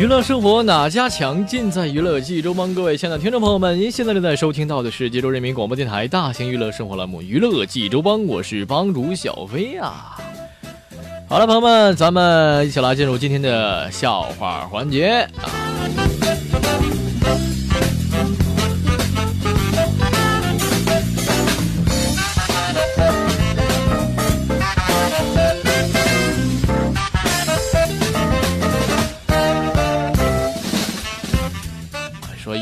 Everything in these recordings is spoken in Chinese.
娱乐生活哪家强？尽在娱乐济州帮。各位亲爱的听众朋友们，您现在正在收听到的是济州人民广播电台大型娱乐生活栏目《娱乐济州帮》，我是帮主小飞啊。好了，朋友们，咱们一起来进入今天的笑话环节啊。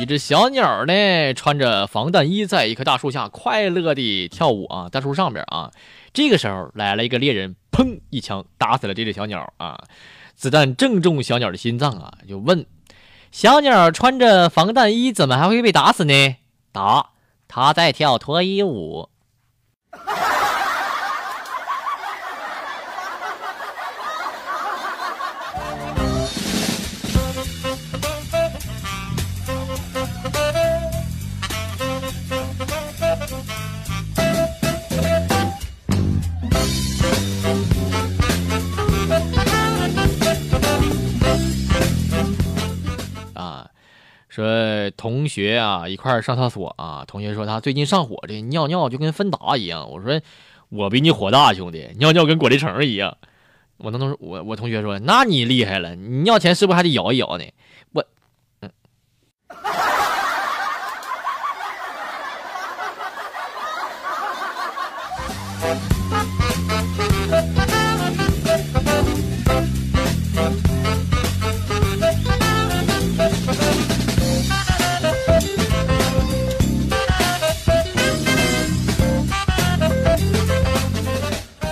只小鸟呢，穿着防弹衣，在一棵大树下快乐地跳舞啊，大树上边啊。这个时候来了一个猎人，砰一枪打死了这只小鸟啊。子弹正中小鸟的心脏啊，就问小鸟穿着防弹衣，怎么还会被打死呢？答：他在跳脱衣舞。说同学啊一块儿上厕所啊，同学说他最近上火，这尿尿就跟芬达一样。我说我比你火大，兄弟，尿尿跟果粒橙一样。我那同我我同学说，那你厉害了，你尿前是不是还得摇一摇呢？我，嗯。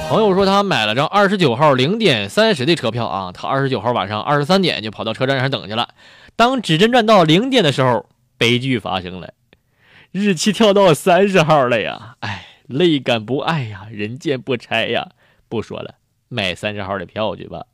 朋友说他买了张二十九号零点三十的车票啊，他二十九号晚上二十三点就跑到车站上等去了。当指针转到零点的时候，悲剧发生了，日期跳到三十号了呀！哎，泪感不爱呀，人见不拆呀！不说了，买三十号的票去吧。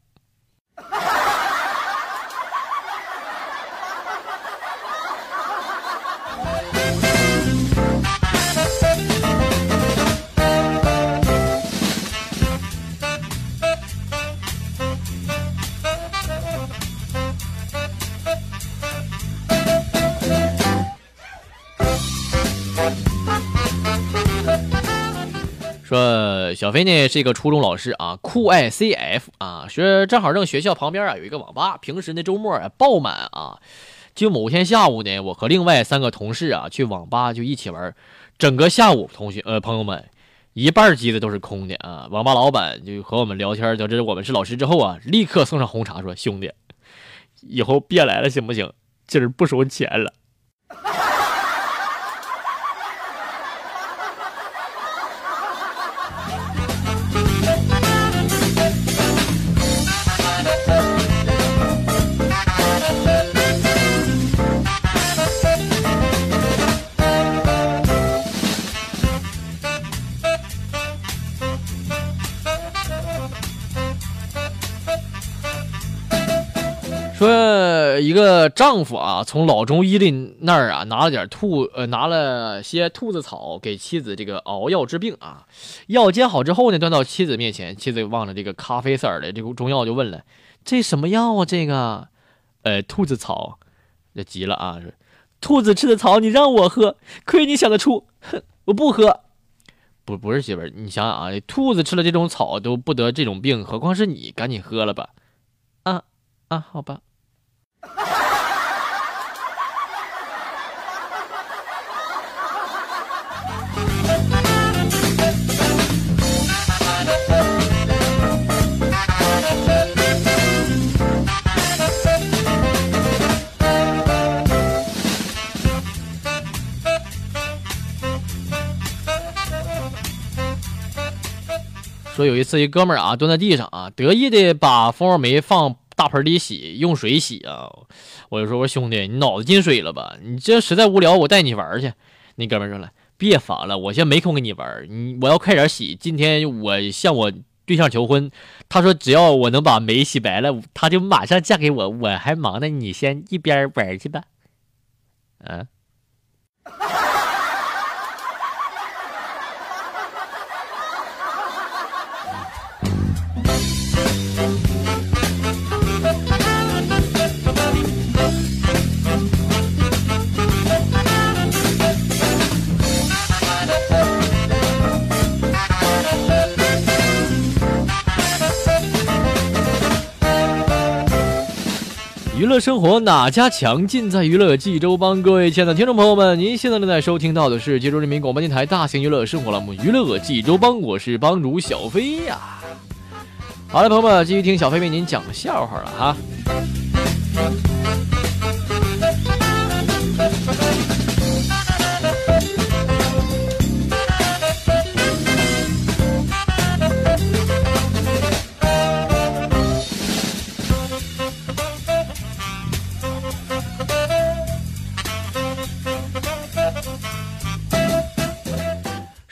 小飞呢是一个初中老师啊，酷爱 CF 啊，说正好正学校旁边啊有一个网吧，平时呢周末啊爆满啊。就某天下午呢，我和另外三个同事啊去网吧就一起玩，整个下午同学呃朋友们一半机子都是空的啊。网吧老板就和我们聊天，得知我们是老师之后啊，立刻送上红茶，说兄弟，以后别来了行不行？今儿不收钱了。一个丈夫啊，从老中医的那儿啊拿了点兔呃，拿了些兔子草给妻子这个熬药治病啊。药煎好之后呢，端到妻子面前，妻子望着这个咖啡色的这个中药就问了：“这什么药啊？这个？”呃，兔子草。这急了啊，说：“兔子吃的草，你让我喝，亏你想得出！哼，我不喝。不不是媳妇，你想想啊，兔子吃了这种草都不得这种病，何况是你？赶紧喝了吧。啊啊，好吧。”说有一次一哥们儿啊蹲在地上啊得意的把蜂窝煤放大盆里洗，用水洗啊。我就说我说兄弟，你脑子进水了吧？你这实在无聊，我带你玩去。那哥们儿说了，别烦了，我现在没空跟你玩，你我要快点洗。今天我向我对象求婚，他说只要我能把煤洗白了，他就马上嫁给我。我还忙呢，你先一边玩去吧。嗯。乐生活哪家强？尽在娱乐济州帮。各位亲爱的听众朋友们，您现在正在收听到的是济州人民广播电台大型娱乐生活栏目《娱乐济州帮》，我是帮主小飞呀。好了，朋友们，继续听小飞为您讲笑话了哈。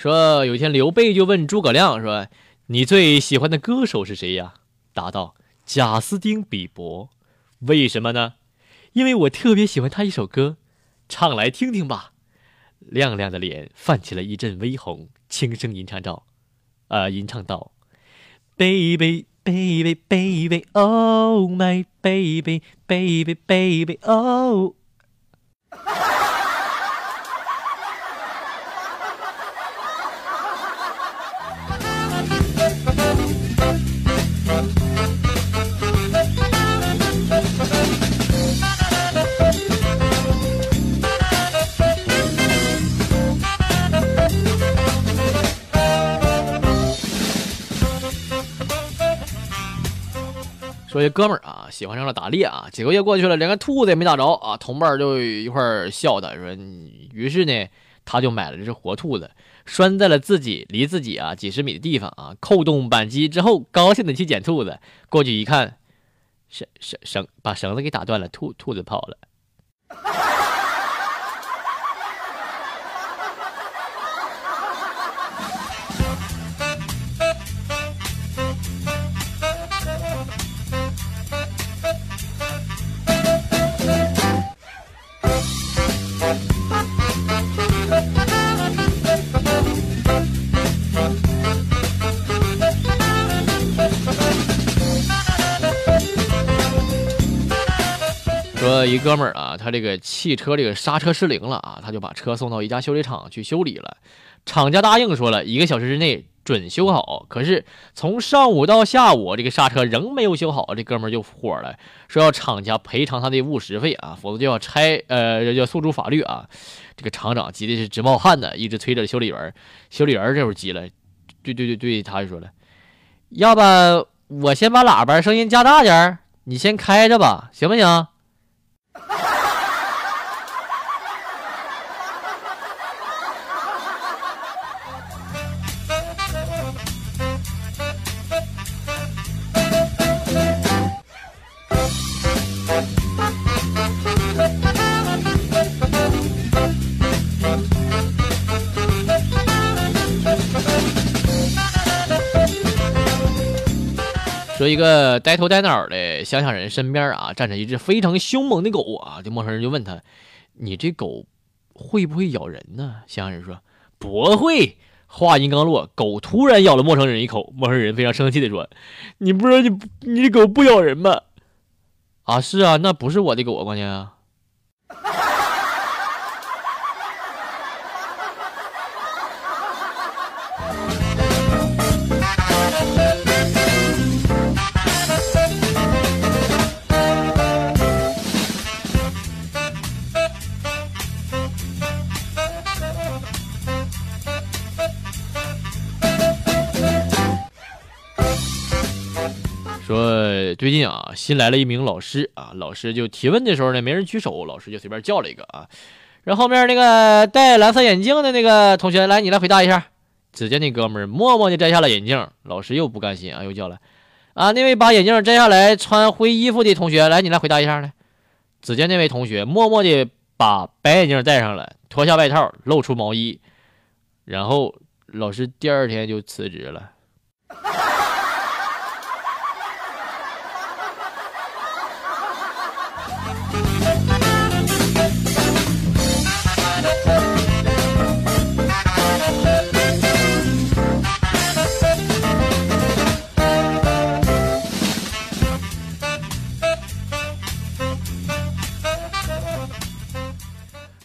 说有一天刘备就问诸葛亮说：“你最喜欢的歌手是谁呀？”答道：“贾斯汀比伯。”为什么呢？因为我特别喜欢他一首歌，唱来听听吧。亮亮的脸泛起了一阵微红，轻声吟唱道：“呃，吟唱道，baby baby baby，oh my baby baby baby oh。”说一哥们儿啊，喜欢上了打猎啊，几个月过去了，连个兔子也没打着啊，同伴就一块儿笑的，说，于是呢，他就买了这只活兔子，拴在了自己离自己啊几十米的地方啊，扣动扳机之后，高兴的去捡兔子，过去一看，绳绳绳把绳子给打断了，兔兔子跑了。说一哥们儿啊，他这个汽车这个刹车失灵了啊，他就把车送到一家修理厂去修理了。厂家答应说了一个小时之内准修好，可是从上午到下午，这个刹车仍没有修好，这哥们儿就火了，说要厂家赔偿他的误时费啊，否则就要拆呃要诉诸法律啊。这个厂长急的是直冒汗呢，一直催着修理员。修理员这会儿急了，对对对对，他就说了，要不我先把喇叭声音加大点儿，你先开着吧，行不行？说一个呆头呆脑的乡下人身边啊，站着一只非常凶猛的狗啊。这陌生人就问他：“你这狗会不会咬人呢？”乡下人说：“不会。”话音刚落，狗突然咬了陌生人一口。陌生人非常生气的说：“你不知道你你这狗不咬人吗？”啊，是啊，那不是我的狗啊，关键啊。说最近啊，新来了一名老师啊，老师就提问的时候呢，没人举手，老师就随便叫了一个啊，然后面那个戴蓝色眼镜的那个同学来，你来回答一下，只见那哥们默默地摘下了眼镜，老师又不甘心啊，又叫了啊，那位把眼镜摘下来穿灰衣服的同学，来，你来回答一下来。只见那位同学默默地把白眼镜戴上了，脱下外套，露出毛衣，然后老师第二天就辞职了。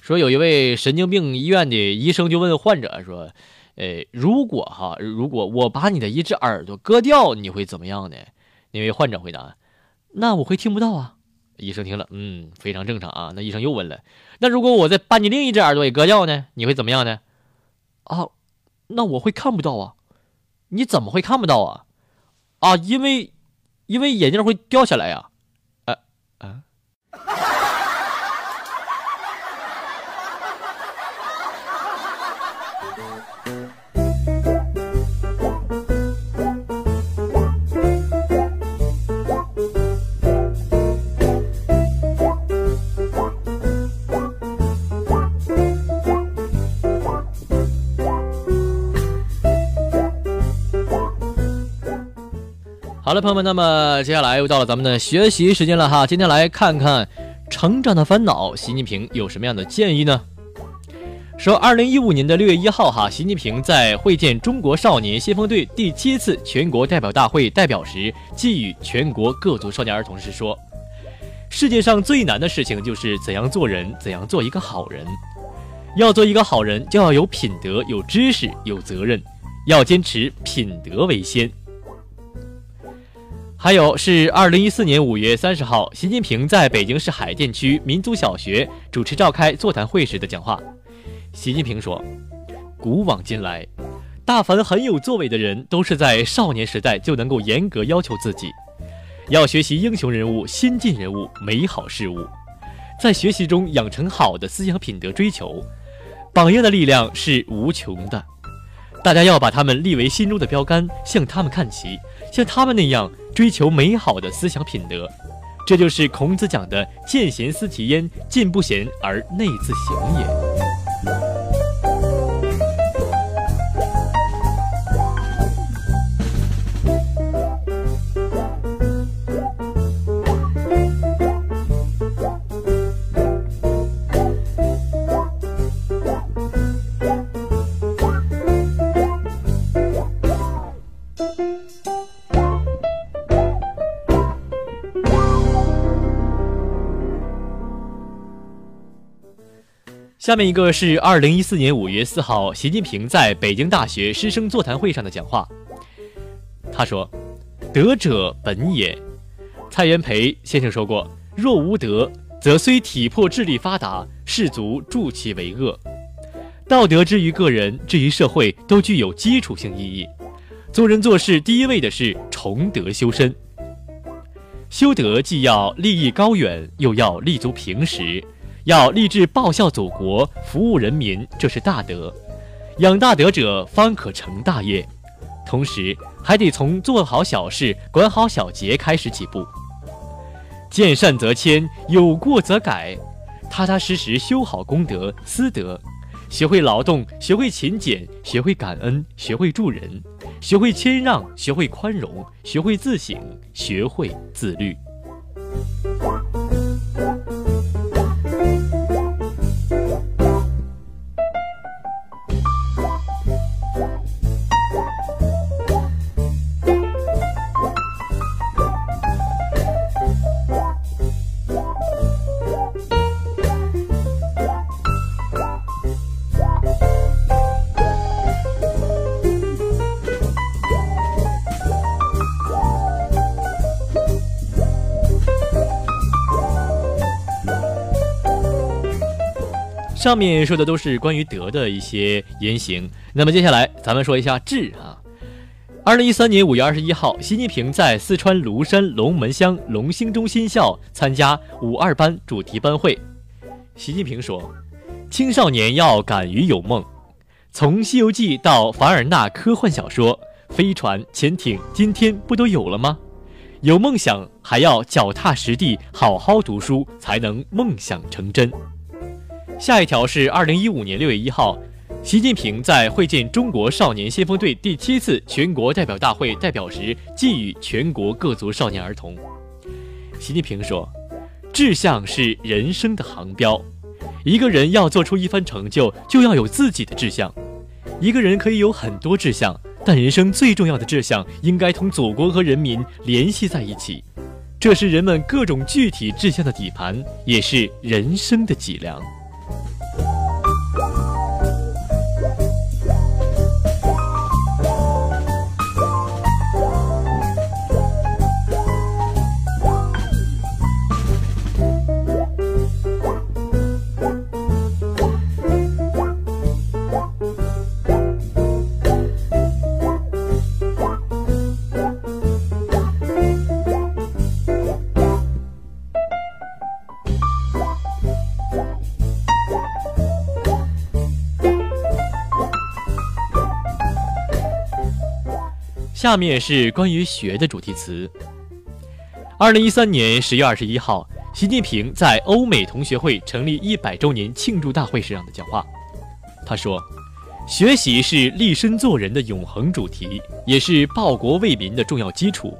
说有一位神经病医院的医生就问患者说：“呃，如果哈，如果我把你的一只耳朵割掉，你会怎么样呢？”那位患者回答：“那我会听不到啊。”医生听了，嗯，非常正常啊。那医生又问了：“那如果我再把你另一只耳朵也割掉呢？你会怎么样呢？”啊，那我会看不到啊。你怎么会看不到啊？啊，因为，因为眼镜会掉下来呀。啊啊。好了，朋友们，那么接下来又到了咱们的学习时间了哈。今天来看看成长的烦恼，习近平有什么样的建议呢？说，二零一五年的六月一号哈，习近平在会见中国少年先锋队第七次全国代表大会代表时，寄语全国各族少年儿童时说：“世界上最难的事情就是怎样做人，怎样做一个好人。要做一个好人，就要有品德、有知识、有责任，要坚持品德为先。”还有是二零一四年五月三十号，习近平在北京市海淀区民族小学主持召开座谈会时的讲话。习近平说：“古往今来，大凡很有作为的人，都是在少年时代就能够严格要求自己，要学习英雄人物、先进人物、美好事物，在学习中养成好的思想品德追求。榜样的力量是无穷的，大家要把他们立为心中的标杆，向他们看齐，像他们那样。”追求美好的思想品德，这就是孔子讲的“见贤思齐焉，见不贤而内自省也”。下面一个是二零一四年五月四号，习近平在北京大学师生座谈会上的讲话。他说：“德者本也。”蔡元培先生说过：“若无德，则虽体魄智力发达，士卒助其为恶。道德之于个人，至于社会，都具有基础性意义。做人做事，第一位的是崇德修身。修德既要立意高远，又要立足平时。”要立志报效祖国、服务人民，这是大德。养大德者，方可成大业。同时，还得从做好小事、管好小节开始起步。见善则迁，有过则改，踏踏实实修好功德、私德，学会劳动，学会勤俭，学会感恩，学会助人，学会谦让，学会宽容，学会自省，学会自律。上面说的都是关于德的一些言行，那么接下来咱们说一下智啊。二零一三年五月二十一号，习近平在四川芦山龙门乡龙兴中心校参加五二班主题班会。习近平说：“青少年要敢于有梦，从《西游记》到凡尔纳科幻小说，飞船、潜艇，今天不都有了吗？有梦想还要脚踏实地，好好读书，才能梦想成真。下一条是二零一五年六月一号，习近平在会见中国少年先锋队第七次全国代表大会代表时，寄语全国各族少年儿童。习近平说：“志向是人生的航标，一个人要做出一番成就，就要有自己的志向。一个人可以有很多志向。”但人生最重要的志向应该同祖国和人民联系在一起，这是人们各种具体志向的底盘，也是人生的脊梁。下面是关于学的主题词。二零一三年十月二十一号，习近平在欧美同学会成立一百周年庆祝大会上的讲话。他说：“学习是立身做人的永恒主题，也是报国为民的重要基础。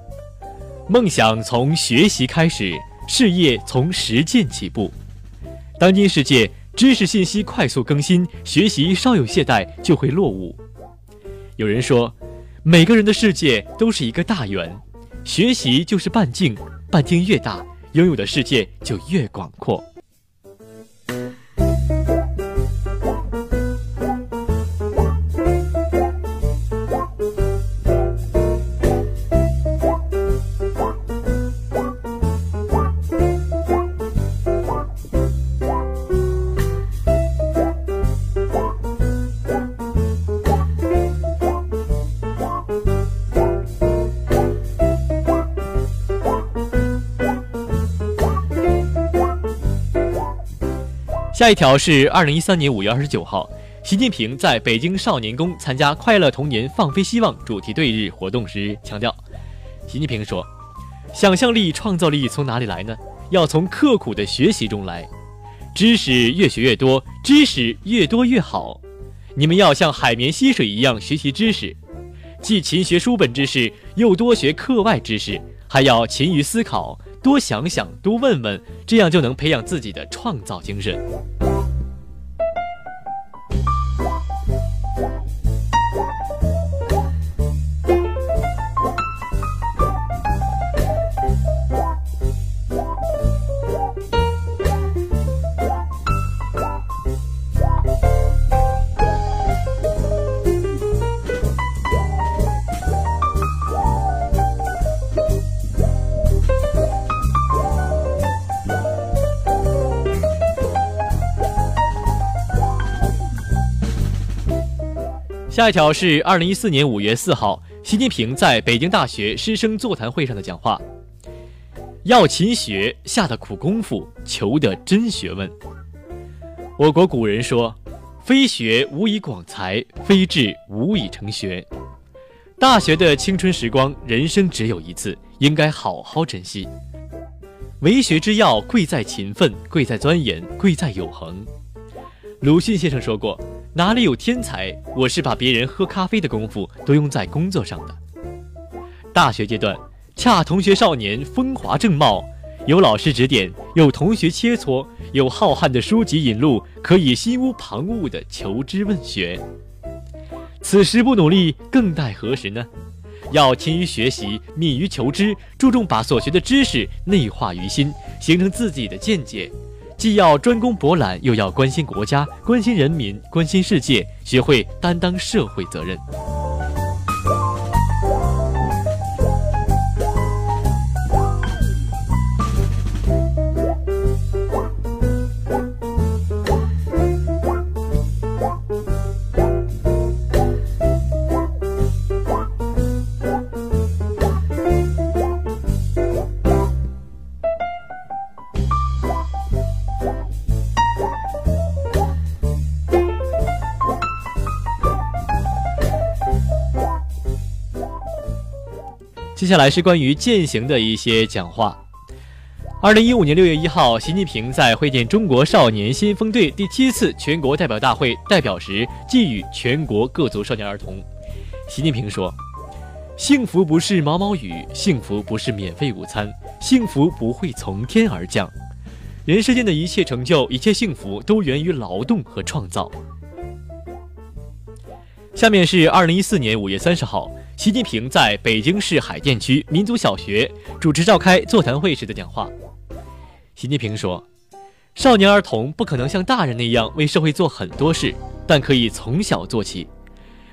梦想从学习开始，事业从实践起步。当今世界知识信息快速更新，学习稍有懈怠就会落伍。”有人说。每个人的世界都是一个大圆，学习就是半径，半径越大，拥有的世界就越广阔。下一条是二零一三年五月二十九号，习近平在北京少年宫参加“快乐童年，放飞希望”主题对日活动时强调，习近平说：“想象力、创造力从哪里来呢？要从刻苦的学习中来。知识越学越多，知识越多越好。你们要像海绵吸水一样学习知识，既勤学书本知识，又多学课外知识，还要勤于思考。”多想想，多问问，这样就能培养自己的创造精神。下一条是二零一四年五月四号，习近平在北京大学师生座谈会上的讲话。要勤学，下的苦功夫，求的真学问。我国古人说：“非学无以广才，非志无以成学。”大学的青春时光，人生只有一次，应该好好珍惜。为学之要，贵在勤奋，贵在钻研，贵在有恒。鲁迅先生说过。哪里有天才？我是把别人喝咖啡的功夫都用在工作上的。大学阶段，恰同学少年风华正茂，有老师指点，有同学切磋，有浩瀚的书籍引路，可以心无旁骛的求知问学。此时不努力，更待何时呢？要勤于学习，敏于求知，注重把所学的知识内化于心，形成自己的见解。既要专攻博览，又要关心国家、关心人民、关心世界，学会担当社会责任。接下来是关于践行的一些讲话。二零一五年六月一号，习近平在会见中国少年先锋队第七次全国代表大会代表时，寄语全国各族少年儿童。习近平说：“幸福不是毛毛雨，幸福不是免费午餐，幸福不会从天而降。人世间的一切成就、一切幸福，都源于劳动和创造。”下面是二零一四年五月三十号，习近平在北京市海淀区民族小学主持召开座谈会时的讲话。习近平说：“少年儿童不可能像大人那样为社会做很多事，但可以从小做起，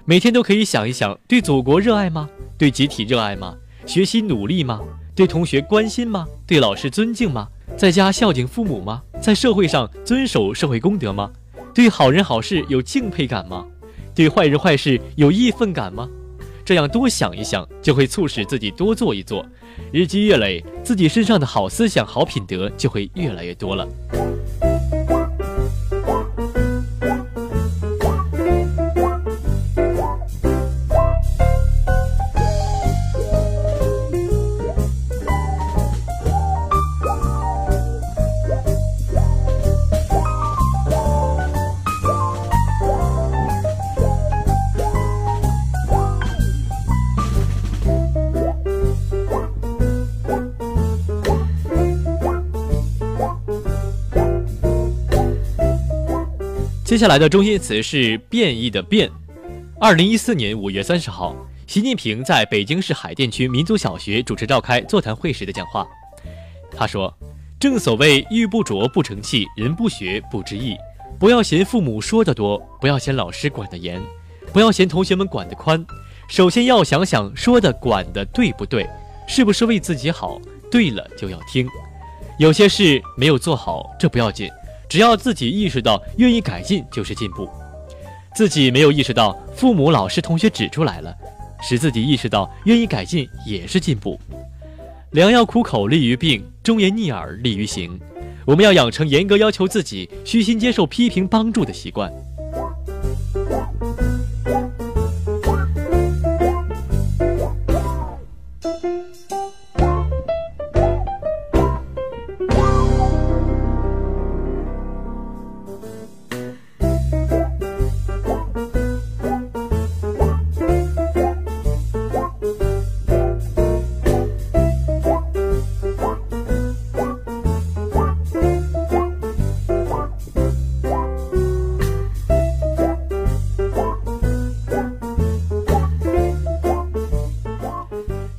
每天都可以想一想：对祖国热爱吗？对集体热爱吗？学习努力吗？对同学关心吗？对老师尊敬吗？在家孝敬父母吗？在社会上遵守社会公德吗？对好人好事有敬佩感吗？对坏人坏事有义愤感吗？这样多想一想，就会促使自己多做一做。”日积月累，自己身上的好思想、好品德就会越来越多了。接下来的中心词是“变异”的“变”。二零一四年五月三十号，习近平在北京市海淀区民族小学主持召开座谈会时的讲话。他说：“正所谓玉不琢不成器，人不学不知义。不要嫌父母说的多，不要嫌老师管得严，不要嫌同学们管得宽。首先要想想说的管的对不对，是不是为自己好？对了就要听。有些事没有做好，这不要紧。”只要自己意识到愿意改进就是进步，自己没有意识到，父母、老师、同学指出来了，使自己意识到愿意改进也是进步。良药苦口利于病，忠言逆耳利于行。我们要养成严格要求自己、虚心接受批评帮助的习惯。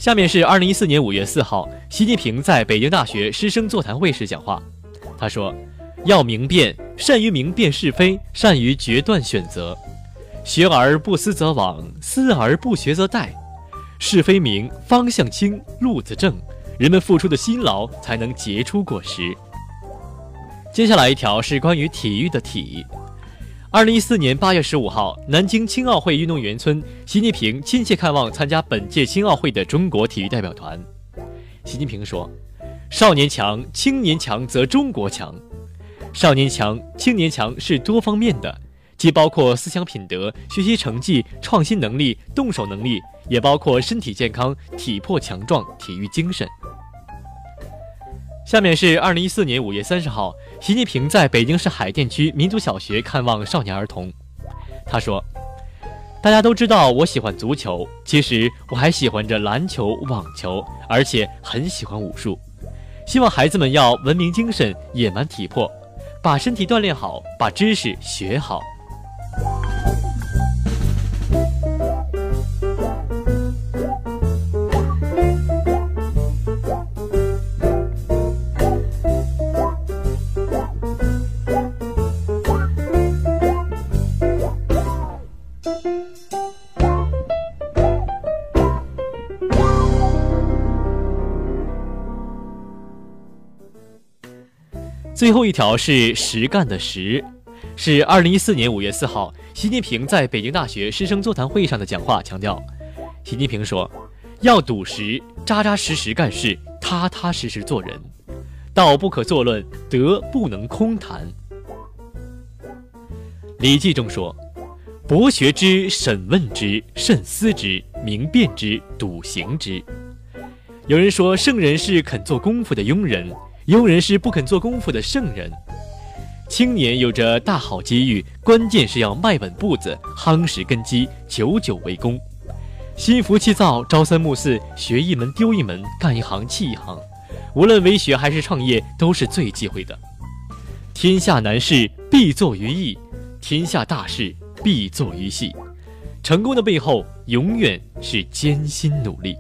下面是二零一四年五月四号，习近平在北京大学师生座谈会时讲话。他说：“要明辨，善于明辨是非，善于决断选择。学而不思则罔，思而不学则殆。是非明，方向清，路子正，人们付出的辛劳才能结出果实。”接下来一条是关于体育的体。二零一四年八月十五号，南京青奥会运动员村，习近平亲切看望参加本届青奥会的中国体育代表团。习近平说：“少年强，青年强则中国强。少年强，青年强是多方面的，既包括思想品德、学习成绩、创新能力、动手能力，也包括身体健康、体魄强壮、体育精神。”下面是二零一四年五月三十号，习近平在北京市海淀区民族小学看望少年儿童。他说：“大家都知道我喜欢足球，其实我还喜欢着篮球、网球，而且很喜欢武术。希望孩子们要文明精神、野蛮体魄，把身体锻炼好，把知识学好。”最后一条是实干的实，是二零一四年五月四号，习近平在北京大学师生座谈会上的讲话强调。习近平说：“要笃实，扎扎实实干事，踏踏实实做人。道不可作论，德不能空谈。”《礼记》中说：“博学之，审问之，慎思之，明辨之，笃行之。”有人说，圣人是肯做功夫的庸人，庸人是不肯做功夫的圣人。青年有着大好机遇，关键是要迈稳步子，夯实根基，久久为功。心浮气躁，朝三暮四，学一门丢一门，干一行弃一行。无论为学还是创业，都是最忌讳的。天下难事必作于易，天下大事必作于细。成功的背后，永远是艰辛努力。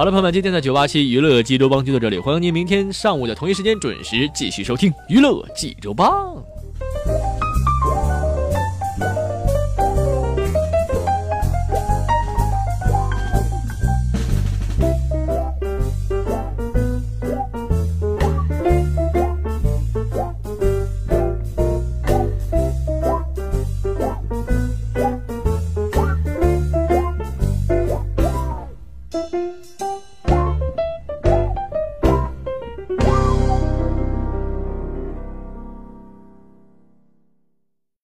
好了，朋友们，今天的九八七娱乐济州帮就到这里，欢迎您明天上午的同一时间准时继续收听娱乐济州帮。